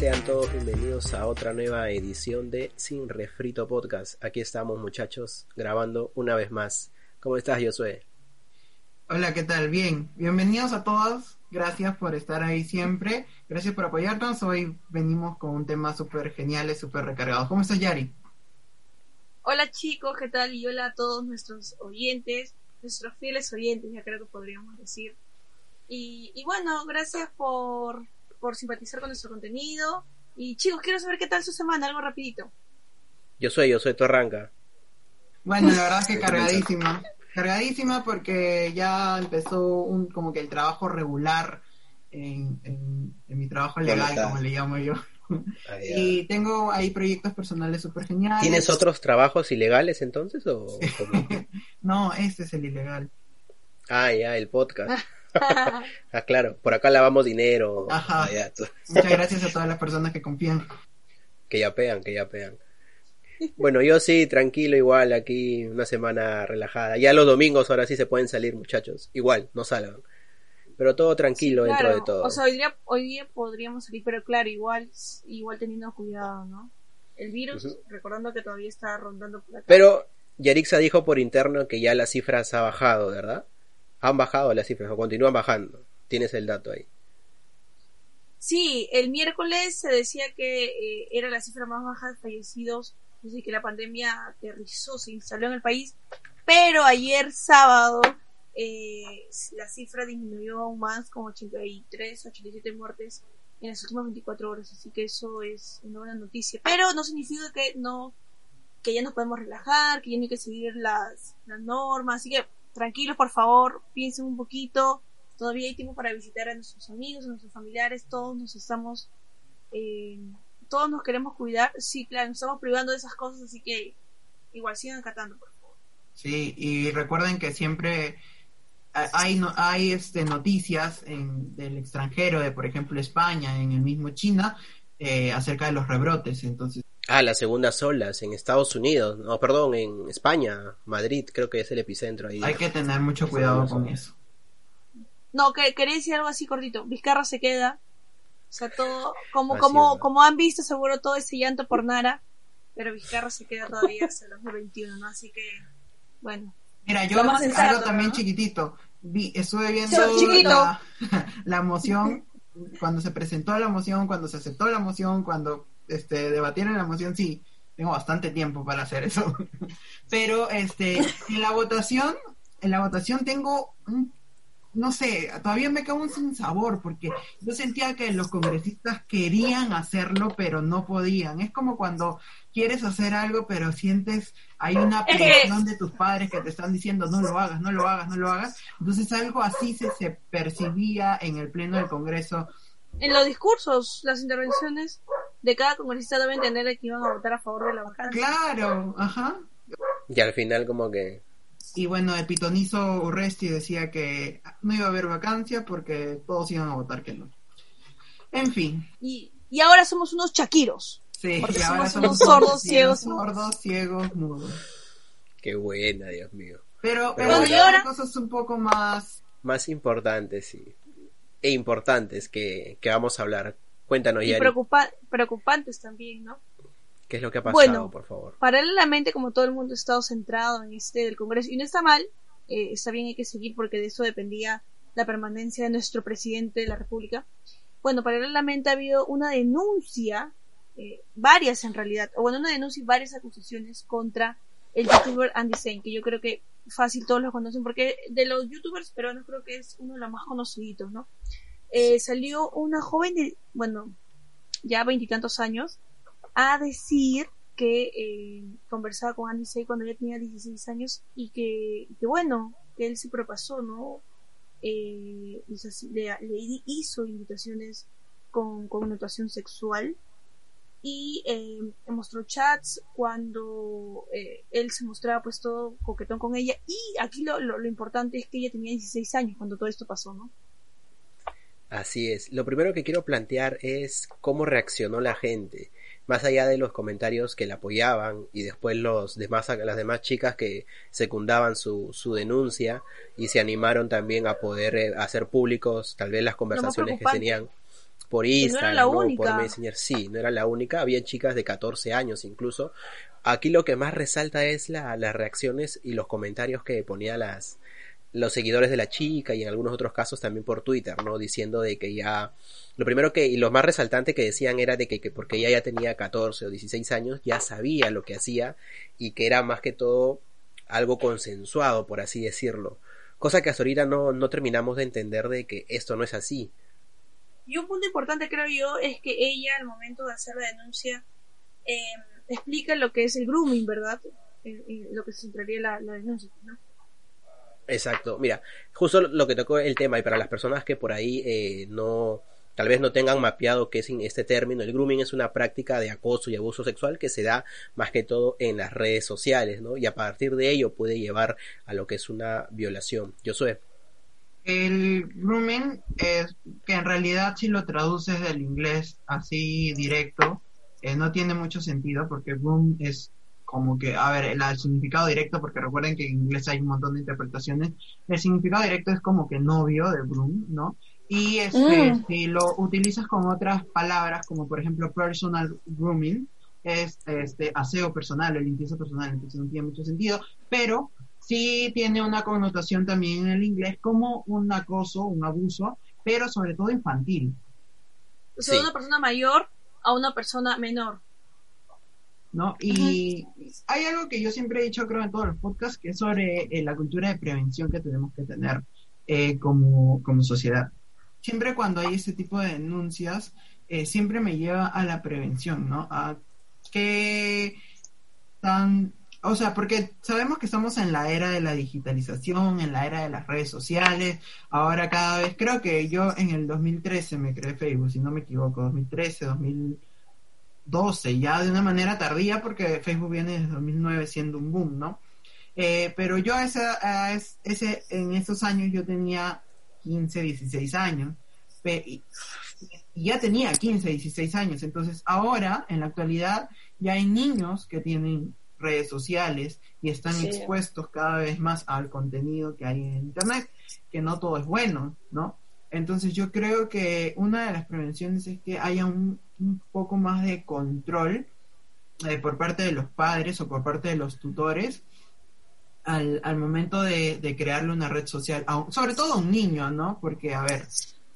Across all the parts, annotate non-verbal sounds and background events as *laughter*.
Sean todos bienvenidos a otra nueva edición de Sin Refrito Podcast. Aquí estamos muchachos grabando una vez más. ¿Cómo estás, Josué? Hola, ¿qué tal? Bien, bienvenidos a todos. Gracias por estar ahí siempre. Gracias por apoyarnos. Hoy venimos con un tema súper genial, súper recargado. ¿Cómo estás, Yari? Hola chicos, ¿qué tal? Y hola a todos nuestros oyentes, nuestros fieles oyentes, ya creo que podríamos decir. Y, y bueno, gracias por por simpatizar con nuestro contenido. Y chicos, quiero saber qué tal su semana, algo rapidito. Yo soy, yo soy tu arranca. Bueno, la verdad es que *laughs* cargadísima. Cargadísima porque ya empezó un como que el trabajo regular en, en, mi trabajo legal, como le llamo yo. *laughs* Y tengo ahí proyectos personales súper geniales. ¿Tienes otros trabajos ilegales entonces? o *laughs* No, este es el ilegal. Ah, ya, el podcast. *laughs* ah, claro, por acá lavamos dinero. Ajá. Muchas gracias a todas las personas que confían. Que ya pegan, que ya pegan. Bueno, yo sí, tranquilo, igual, aquí una semana relajada. Ya los domingos ahora sí se pueden salir, muchachos. Igual, no salgan. Pero todo tranquilo dentro de todo. O sea, hoy día, hoy día podríamos salir, pero claro, igual, igual teniendo cuidado, ¿no? El virus, recordando que todavía está rondando por acá. Pero Yarixa dijo por interno que ya las cifras ha bajado, ¿verdad? Han bajado las cifras o continúan bajando. Tienes el dato ahí. Sí, el miércoles se decía que eh, era la cifra más baja de fallecidos desde que la pandemia aterrizó, se instaló en el país, pero ayer sábado eh, la cifra disminuyó aún más, con 83, 87 muertes en las últimas 24 horas, así que eso es una buena noticia. Pero no significa que no que ya nos podemos relajar, que ya no hay que seguir las, las normas, así que tranquilos, por favor, piensen un poquito. Todavía hay tiempo para visitar a nuestros amigos, a nuestros familiares. Todos nos estamos, eh, todos nos queremos cuidar. Sí, claro, nos estamos privando de esas cosas, así que igual sigan acatando, por favor. Sí, y recuerden que siempre hay, hay este, noticias en, del extranjero, de por ejemplo España, en el mismo China, eh, acerca de los rebrotes. Entonces, Ah, las segundas olas en Estados Unidos, no, perdón, en España, Madrid, creo que es el epicentro ahí. Hay que tener mucho cuidado con eso. No, que quería decir algo así cortito. Vizcarra se queda. O sea, todo, como, como, como han visto seguro todo ese llanto por Nara, pero Vizcarra se queda todavía hasta el 2021, ¿no? Así que, bueno. Mira, yo algo también chiquitito. Vi, estuve viendo la, *laughs* la moción, cuando se presentó la moción, cuando se aceptó la moción, cuando este, debatir en la moción, sí, tengo bastante tiempo para hacer eso. *laughs* Pero este, en la votación, en la votación tengo no sé, todavía me quedo un sin sabor porque yo sentía que los congresistas querían hacerlo pero no podían. Es como cuando quieres hacer algo pero sientes hay una presión de tus padres que te están diciendo no lo hagas, no lo hagas, no lo hagas. Entonces algo así se, se percibía en el pleno del Congreso. En los discursos, las intervenciones de cada congresista deben tener que iban a votar a favor de la vacancia. Claro, ajá. Y al final como que... Y bueno, el pitonizo Urresti decía que no iba a haber vacancia porque todos iban a votar que no. En fin. Y, y ahora somos unos chaquiros. Sí, y ahora somos, sordos, ciegos, sordos, ciegos, mudos. Qué buena, Dios mío. Pero, pero, hay cosas un poco más... Más importantes, sí. E importantes que, que vamos a hablar Cuéntanos, y preocupantes también, ¿no? ¿Qué es lo que ha pasado, por favor? Paralelamente, como todo el mundo ha estado centrado en este del Congreso, y no está mal, eh, está bien, hay que seguir porque de eso dependía la permanencia de nuestro presidente de la República. Bueno, paralelamente ha habido una denuncia, eh, varias en realidad, o bueno, una denuncia y varias acusaciones contra el youtuber Andy Zane, que yo creo que fácil todos lo conocen, porque de los youtubers peruanos creo que es uno de los más conocidos, ¿no? Eh, salió una joven de, bueno, ya veintitantos años, a decir que eh, conversaba con Andy Say cuando ella tenía 16 años y que, que bueno, que él se propasó, ¿no? Eh, le, le, hizo invitaciones con connotación sexual y eh, mostró chats cuando eh, él se mostraba pues todo coquetón con ella y aquí lo, lo, importante es que ella tenía 16 años cuando todo esto pasó, ¿no? Así es. Lo primero que quiero plantear es cómo reaccionó la gente, más allá de los comentarios que la apoyaban y después los demás, las demás chicas que secundaban su, su denuncia y se animaron también a poder eh, hacer públicos tal vez las conversaciones que tenían por Instagram, no, por Messenger. Sí, no era la única, había chicas de 14 años incluso. Aquí lo que más resalta es la, las reacciones y los comentarios que ponía las los seguidores de la chica y en algunos otros casos también por Twitter, ¿no? Diciendo de que ya lo primero que y lo más resaltante que decían era de que, que porque ella ya tenía 14 o 16 años ya sabía lo que hacía y que era más que todo algo consensuado, por así decirlo. Cosa que hasta ahorita no, no terminamos de entender de que esto no es así. Y un punto importante, creo yo, es que ella, al momento de hacer la denuncia, eh, explica lo que es el grooming, ¿verdad? Eh, eh, lo que se centraría la, la denuncia, ¿no? Exacto, mira, justo lo que tocó el tema, y para las personas que por ahí no, tal vez no tengan mapeado qué es este término, el grooming es una práctica de acoso y abuso sexual que se da más que todo en las redes sociales, ¿no? Y a partir de ello puede llevar a lo que es una violación. Yo. El grooming es que en realidad si lo traduces del inglés así directo, eh, no tiene mucho sentido porque groom es como que, a ver, el, significado directo, porque recuerden que en inglés hay un montón de interpretaciones, el significado directo es como que novio de groom, ¿no? Y este, mm. si lo utilizas con otras palabras, como por ejemplo personal grooming, es este aseo personal o limpieza personal, entonces no tiene mucho sentido, pero sí tiene una connotación también en el inglés como un acoso, un abuso, pero sobre todo infantil. O sea, de una persona mayor a una persona menor. ¿No? Y hay algo que yo siempre he dicho, creo, en todos los podcasts, que es sobre eh, la cultura de prevención que tenemos que tener eh, como, como sociedad. Siempre cuando hay este tipo de denuncias, eh, siempre me lleva a la prevención, ¿no? A qué tan o sea, porque sabemos que estamos en la era de la digitalización, en la era de las redes sociales. Ahora cada vez, creo que yo en el 2013 me creé Facebook, si no me equivoco, 2013, 2012, ya de una manera tardía porque Facebook viene desde 2009 siendo un boom, ¿no? Eh, pero yo esa, ese, en esos años yo tenía 15, 16 años. Y ya tenía 15, 16 años. Entonces ahora, en la actualidad, ya hay niños que tienen redes sociales y están expuestos cada vez más al contenido que hay en Internet, que no todo es bueno, ¿no? Entonces yo creo que una de las prevenciones es que haya un, poco más de control eh, por parte de los padres o por parte de los tutores al, al momento de, de, crearle una red social, sobre todo a un niño, ¿no? Porque, a ver,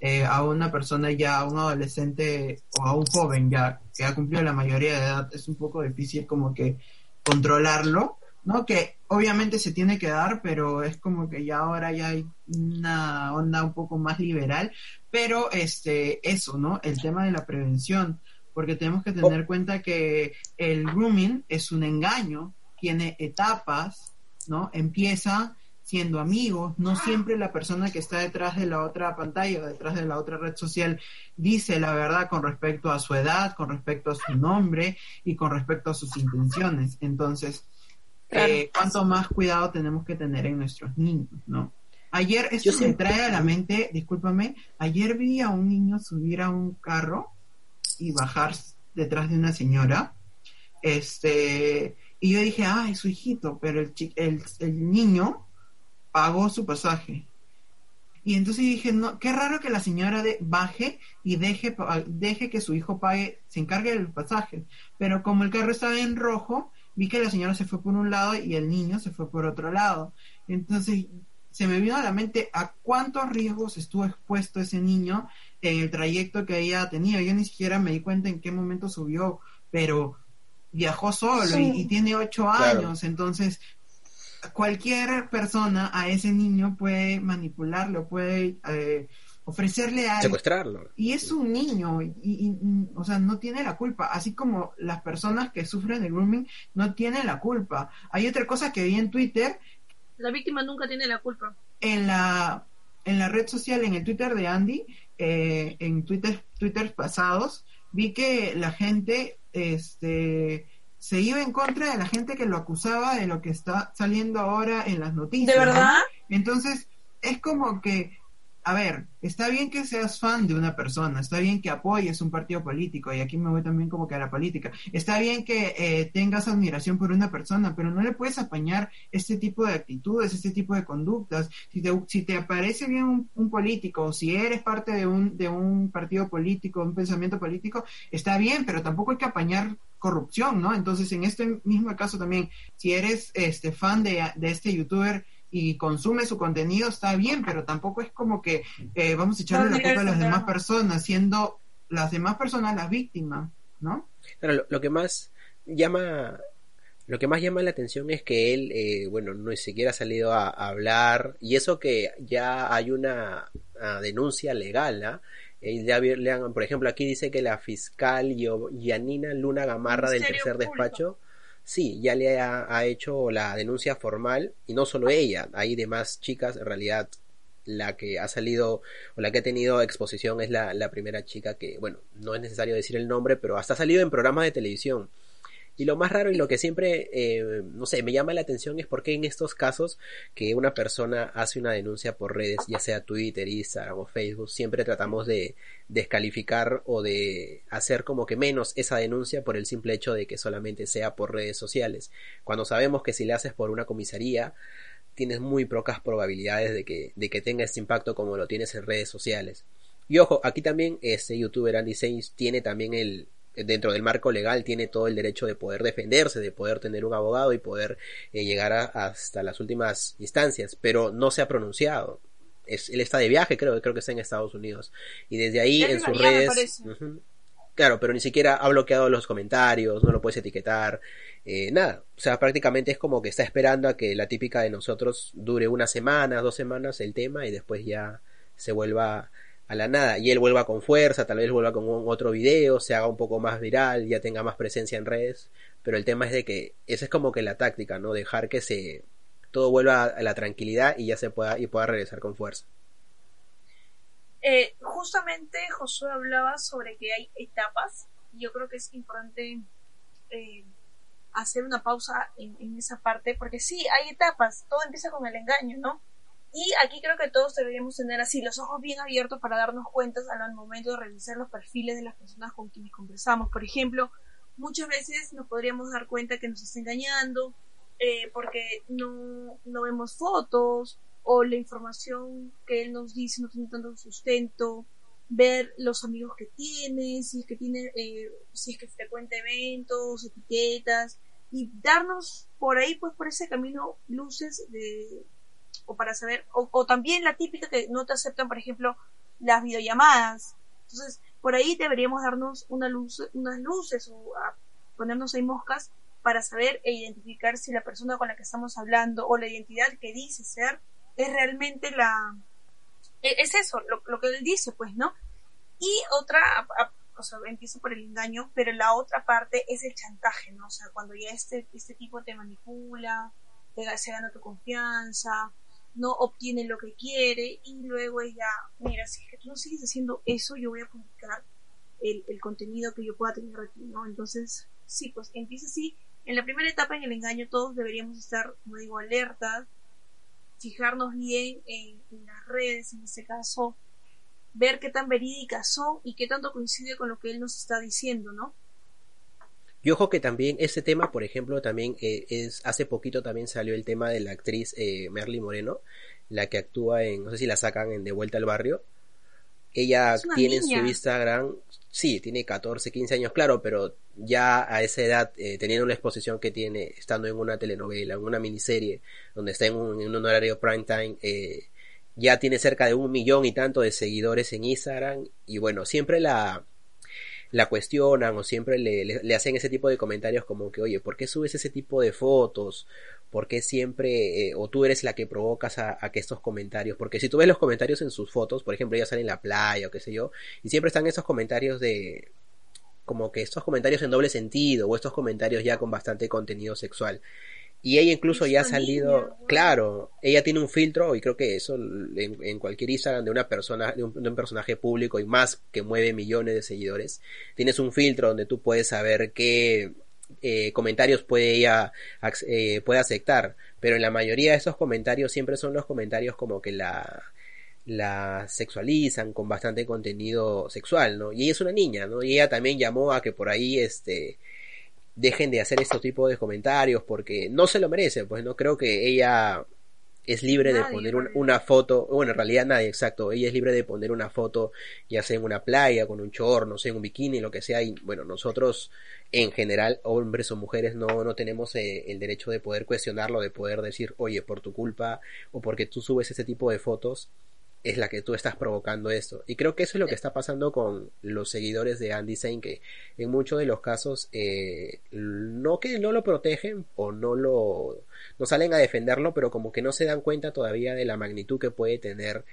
eh, a una persona ya, a un adolescente o a un joven ya que ha cumplido la mayoría de edad, es un poco difícil como que controlarlo, ¿no? Que obviamente se tiene que dar, pero es como que ya ahora ya hay una onda un poco más liberal, pero este eso, ¿no? El tema de la prevención, porque tenemos que tener oh. cuenta que el grooming es un engaño, tiene etapas, ¿no? Empieza siendo amigos, no siempre la persona que está detrás de la otra pantalla o detrás de la otra red social dice la verdad con respecto a su edad, con respecto a su nombre y con respecto a sus intenciones. Entonces, eh, cuánto más cuidado tenemos que tener en nuestros niños, ¿no? Ayer, esto se me trae a la mente, discúlpame, ayer vi a un niño subir a un carro y bajar detrás de una señora, este, y yo dije, ay, su hijito, pero el, el, el niño pagó su pasaje. Y entonces dije, no, qué raro que la señora de, baje y deje, deje que su hijo pague, se encargue del pasaje. Pero como el carro estaba en rojo, vi que la señora se fue por un lado y el niño se fue por otro lado. Entonces se me vino a la mente a cuántos riesgos estuvo expuesto ese niño en el trayecto que había tenido. Yo ni siquiera me di cuenta en qué momento subió, pero viajó solo y, tiene ocho años, entonces cualquier persona a ese niño puede manipularlo, puede eh, ofrecerle a secuestrarlo. Y es un niño, y, o sea, no tiene la culpa, así como las personas que sufren de grooming no tienen la culpa. Hay otra cosa que vi en Twitter. La víctima nunca tiene la culpa. En la, en la red social, en el Twitter de Andy, eh, en Twitter, Twitter pasados, vi que la gente, este se iba en contra de la gente que lo acusaba de lo que está saliendo ahora en las noticias. ¿De verdad? Entonces, es como que a ver, está bien que seas fan de una persona, está bien que apoyes un partido político, y aquí me voy también como que a la política, está bien que eh, tengas admiración por una persona, pero no le puedes apañar este tipo de actitudes, este tipo de conductas. Si te, si te parece bien un, político, o si eres parte de un, de un partido político, un pensamiento político, está bien, pero tampoco hay que apañar corrupción, ¿no? Entonces, en este mismo caso también, si eres este fan de, de este youtuber, y consume su contenido está bien, pero tampoco es como que eh, vamos a echarle la culpa a las demás personas, siendo las demás personas las víctimas, ¿no? Claro, lo, que más llama lo que más llama la atención es que él, eh, bueno, no siquiera ha salido a, hablar, y eso que ya hay una, denuncia legal, ¿ah? por ejemplo, aquí dice que la fiscal Yanina Luna Gamarra del tercer despacho sí, ya le ha, hecho la denuncia formal y no solo ella, hay demás chicas, en realidad la que ha salido o la que ha tenido exposición es la, la primera chica que, bueno, no es necesario decir el nombre, pero hasta ha salido en programas de televisión. Y lo más raro y lo que siempre, eh, no sé, me llama la atención es porque en estos casos que una persona hace una denuncia por redes, ya sea Twitter, Instagram o Facebook, siempre tratamos de descalificar o de hacer como que menos esa denuncia por el simple hecho de que solamente sea por redes sociales. Cuando sabemos que si le haces por una comisaría, tienes muy pocas probabilidades de que, de que tenga este impacto como lo tienes en redes sociales. Y ojo, aquí también este youtuber Andy Sainz tiene también el, dentro del marco legal tiene todo el derecho de poder defenderse, de poder tener un abogado y poder eh, llegar hasta las últimas instancias, pero no se ha pronunciado. Es, él está de viaje, creo, creo que está en Estados Unidos. Y desde ahí en sus redes... claro, pero ni siquiera ha bloqueado los comentarios, no lo puedes etiquetar, eh, nada. O sea, prácticamente es como que está esperando a que la típica de nosotros dure una semana, dos semanas el tema y después ya se vuelva a la nada y él vuelva con fuerza, tal vez vuelva con otro video, se haga un poco más viral, ya tenga más presencia en redes, pero el tema es de que esa es como que la táctica, ¿no? Dejar que se todo vuelva a la tranquilidad y ya se pueda y pueda regresar con fuerza. Eh, justamente Josué hablaba sobre que hay etapas y yo creo que es importante eh, hacer una pausa en, en esa parte porque sí, hay etapas, todo empieza con el engaño, ¿no? Y aquí creo que todos deberíamos tener así los ojos bien abiertos para darnos cuenta al momento de revisar los perfiles de las personas con quienes conversamos. Por ejemplo, muchas veces nos podríamos dar cuenta que nos está engañando eh, porque no, no vemos fotos o la información que él nos dice no tiene tanto sustento ver los amigos que tiene, si es que tiene, eh, si es que frecuenta eventos, etiquetas, y darnos por ahí, pues por ese camino, luces de, o para saber, o, también la típica que no te aceptan, por ejemplo, las videollamadas. Entonces, por ahí deberíamos darnos una luz, unas luces o ponernos ahí moscas para saber e identificar si la persona con la que estamos hablando o la identidad que dice ser es realmente la... E, es eso, lo, que él dice, pues, ¿no? Y otra, o sea, empiezo por el engaño, pero la otra parte es el chantaje, ¿no? O sea, cuando ya este, este tipo te manipula, te, se gana tu confianza, no obtiene lo que quiere y luego ella, mira, si tú no sigues haciendo eso, yo voy a publicar el, el contenido que yo pueda tener aquí, ¿no? Entonces, sí, pues empieza así. En la primera etapa, en el engaño, todos deberíamos estar, como digo, alertas, fijarnos bien en, en las redes, en este caso, ver qué tan verídicas son y qué tanto coincide con lo que él nos está diciendo, ¿no? Y ojo que también ese tema, por ejemplo, también eh, es hace poquito también salió el tema de la actriz eh, Merly Moreno, la que actúa en, no sé si la sacan en De Vuelta al Barrio. Ella tiene en su Instagram, sí, tiene 14, 15 años, claro, pero ya a esa edad, eh, teniendo la exposición que tiene, estando en una telenovela, en una miniserie, donde está en un, en un horario prime time, eh, ya tiene cerca de un millón y tanto de seguidores en Instagram. Y bueno, siempre la, la cuestionan o siempre le, le, hacen ese tipo de comentarios como que, oye, ¿por qué subes ese tipo de fotos? ¿Por qué siempre, eh, o tú eres la que provocas a, a, que estos comentarios? Porque si tú ves los comentarios en sus fotos, por ejemplo, ella sale en la playa o qué sé yo, y siempre están esos comentarios de, como que estos comentarios en doble sentido, o estos comentarios ya con bastante contenido sexual. Y ella incluso ya ha salido, claro, ella tiene un filtro y creo que eso en, cualquier Instagram de una persona, de un, personaje público y más que mueve millones de seguidores, tienes un filtro donde tú puedes saber qué eh, comentarios puede ella eh, puede aceptar, pero en la mayoría de esos comentarios siempre son los comentarios como que la la sexualizan con bastante contenido sexual, ¿no? Y ella es una niña, ¿no? Y ella también llamó a que por ahí este dejen de hacer este tipo de comentarios porque no se lo merece, pues no creo que ella es libre de poner una foto, bueno, en realidad nadie, exacto, ella es libre de poner una foto ya sea en una playa, con un chor, no sé, en un bikini, lo que sea, y bueno, nosotros en general, hombres o mujeres, no, no tenemos eh, el derecho de poder cuestionarlo, de poder decir, oye, por tu culpa o porque tú subes ese tipo de fotos, es la que tú estás provocando esto. Y creo que eso es lo que está pasando con los seguidores de Andy Zane, que en muchos de los casos eh, no que no lo protegen o no lo no salen a defenderlo, pero como que no se dan cuenta todavía de la magnitud que puede tener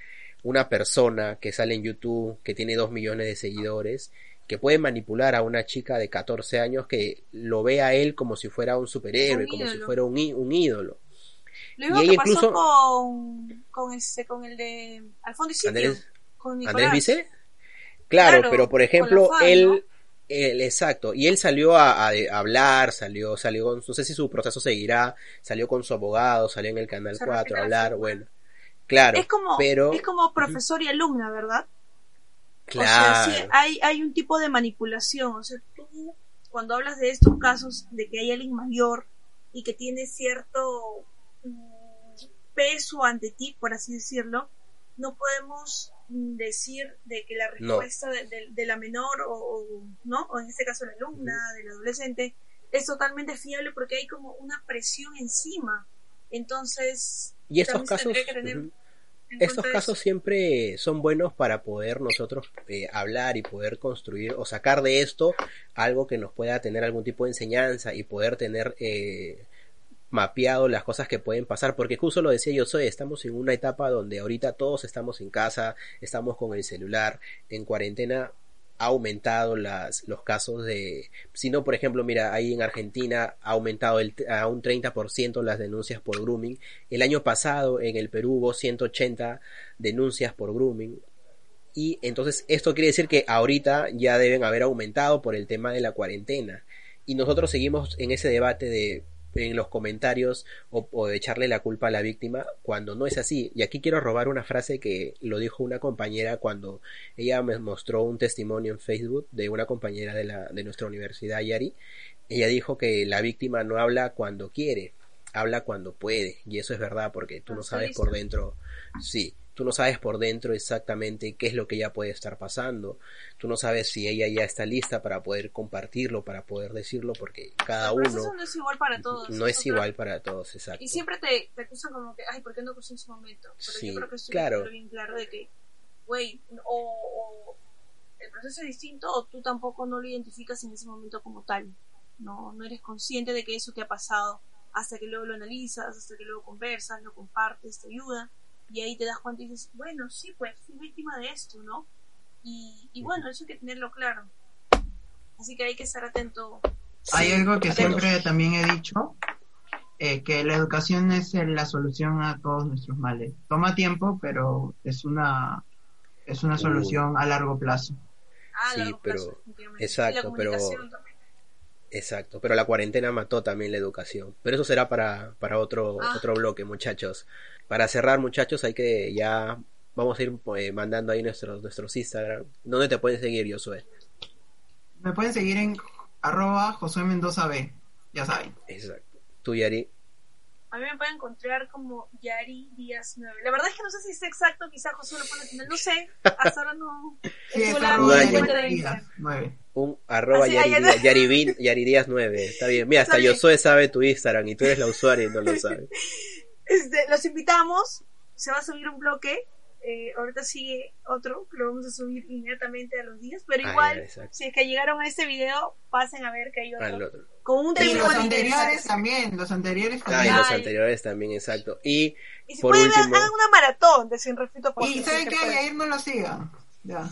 una persona que sale en YouTube, que tiene dos millones de seguidores, que puede manipular a una chica de 14 años que lo ve a él como si fuera un superhéroe, como si fuera un, un ídolo. Lo mismo que pasó con, con, ese, con el de Alfonso y Andrés, con Andrés Vice. Claro, pero por ejemplo, él, exacto, y él salió a, a, hablar, salió, salió, no sé si su proceso seguirá, salió con su abogado, salió en el Canal 4 a hablar, bueno, claro, es como, pero... Es como profesor y alumna, ¿verdad? Claro. O sea, sí, hay, hay un tipo de manipulación, o sea, tú cuando hablas de estos casos de que hay alguien mayor y que tiene cierto peso ante ti, por así decirlo, no podemos decir de que la respuesta de, la menor o, no o en este caso la alumna del adolescente es totalmente fiable porque hay como una presión encima. Entonces y estos casos estos casos siempre son buenos para poder nosotros eh, hablar y poder construir o sacar de esto algo que nos pueda tener algún tipo de enseñanza y poder tener eh, mapeado las cosas que pueden pasar, porque justo lo decía yo soy, estamos en una etapa donde ahorita todos estamos en casa, estamos con el celular, en cuarentena ha aumentado las, los casos de, si no, por ejemplo, mira, ahí en Argentina ha aumentado el, a un 30% las denuncias por grooming. El año pasado en el Perú hubo 180 denuncias por grooming. Y entonces esto quiere decir que ahorita ya deben haber aumentado por el tema de la cuarentena. Y nosotros seguimos en ese debate de en los comentarios o, de echarle la culpa a la víctima cuando no es así. Y aquí quiero robar una frase que lo dijo una compañera cuando ella me mostró un testimonio en Facebook de una compañera de, la, de nuestra universidad, Yari. Ella dijo que la víctima no habla cuando quiere, habla cuando puede. Y eso es verdad porque tú no sabes por dentro. Sí, Tú no sabes por dentro exactamente qué es lo que ella puede estar pasando. Tú no sabes si ella ya está lista para poder compartirlo, para poder decirlo, porque cada uno... no es igual para todos. No es igual para todos, exacto. Y siempre te, te acusan como que, ay, ¿por qué no acusé en su momento? Pero sí, yo creo que estoy claro. bien claro de que, güey, o, el proceso es distinto o tú tampoco no lo identificas en ese momento como tal. No, no eres consciente de que eso te ha pasado hasta que luego lo analizas, hasta que luego conversas, lo compartes, te ayuda y ahí te das cuenta y dices, bueno, sí, pues fui víctima de esto, ¿no? Y, y bueno, eso hay que tenerlo claro. Así que hay que estar atento. Hay algo que siempre también he dicho, eh, que la educación es la solución a todos nuestros males. Toma tiempo, pero es una, es una solución a largo plazo. Ah, sí, pero exacto, pero exacto, pero la cuarentena mató también la educación. Pero eso será para, para otro, ah. otro bloque, muchachos para cerrar, muchachos, hay que ya vamos a ir eh, mandando ahí nuestros, nuestros Instagram. ¿Dónde te pueden seguir, Josué? Me pueden seguir en arroba Josué Mendoza B, ya saben. Exacto. ¿Tú, Yari? A mí me pueden encontrar como Yari Díaz 9. La verdad es que no sé si es exacto, quizás Josué lo pone final, no sé. Hasta ahora no. Sí, es arroba Yari 9. Un arroba Yari, Yari, Díaz 9. Está bien. Mira, hasta Josué sabe tu Instagram y tú eres la usuaria y no lo sabes. Este, los invitamos, se va a subir un bloque eh, ahorita sigue otro que lo vamos a subir inmediatamente a los días, pero Ah, igual, ya, si es que llegaron a este video, pasen a ver que hay otro. Otro. Con un Y tema los anteriores también, los anteriores Ah, y también. los Ay. anteriores también, exacto. Y Y si por pueden, último- hagan una maratón de Sin Refrito Y ¿saben puede. Yair no lo sigan. Ya.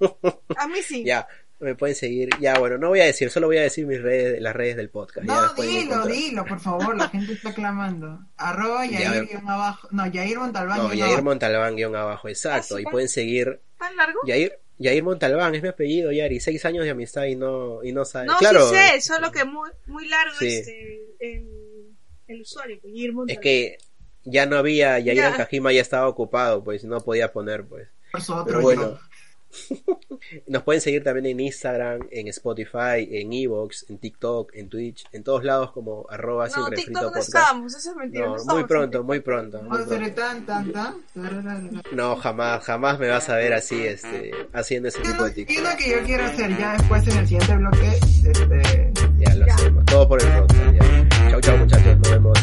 *laughs* A mí sí. ya, me pueden seguir. Ya, bueno, no voy a decir, solo voy a decir mis redes, las redes del podcast. No, dilo, dilo, por favor, la gente está clamando. *laughs* Arroba Ya, Yair guion abajo. No, Yair Montalbán No, Yair abajo. Montalbán guion abajo, exacto. ¿Ah? Y pueden seguir ¿Tan largo? Yair, Yair Montalbán, es mi apellido, Yari. Seis años de amistad y no, y no sabe. No, claro, sí sé, solo que muy, muy largo Sí. este, el, el usuario, pues, es Montalbán. que ya no había, Yair Ya. Ankajima ya estaba ocupado, pues no podía poner, pues. Por su otro Pero bueno, yo. Nos pueden seguir también en Instagram, en Spotify, en Evox, en TikTok, en Twitch, en todos lados como arroba sin No, refrito TikTok no podcast. eso es mentira. No, no muy pronto, muy pronto. muy. No, jamás, jamás me vas a ver así, este, haciendo ese ¿Qué es tipo de TikTok. lo que yo quiero hacer ya después en el siguiente bloque? Este, Ya lo Ya. hacemos, todo por el podcast. Ya. Chau, chau muchachos, nos vemos.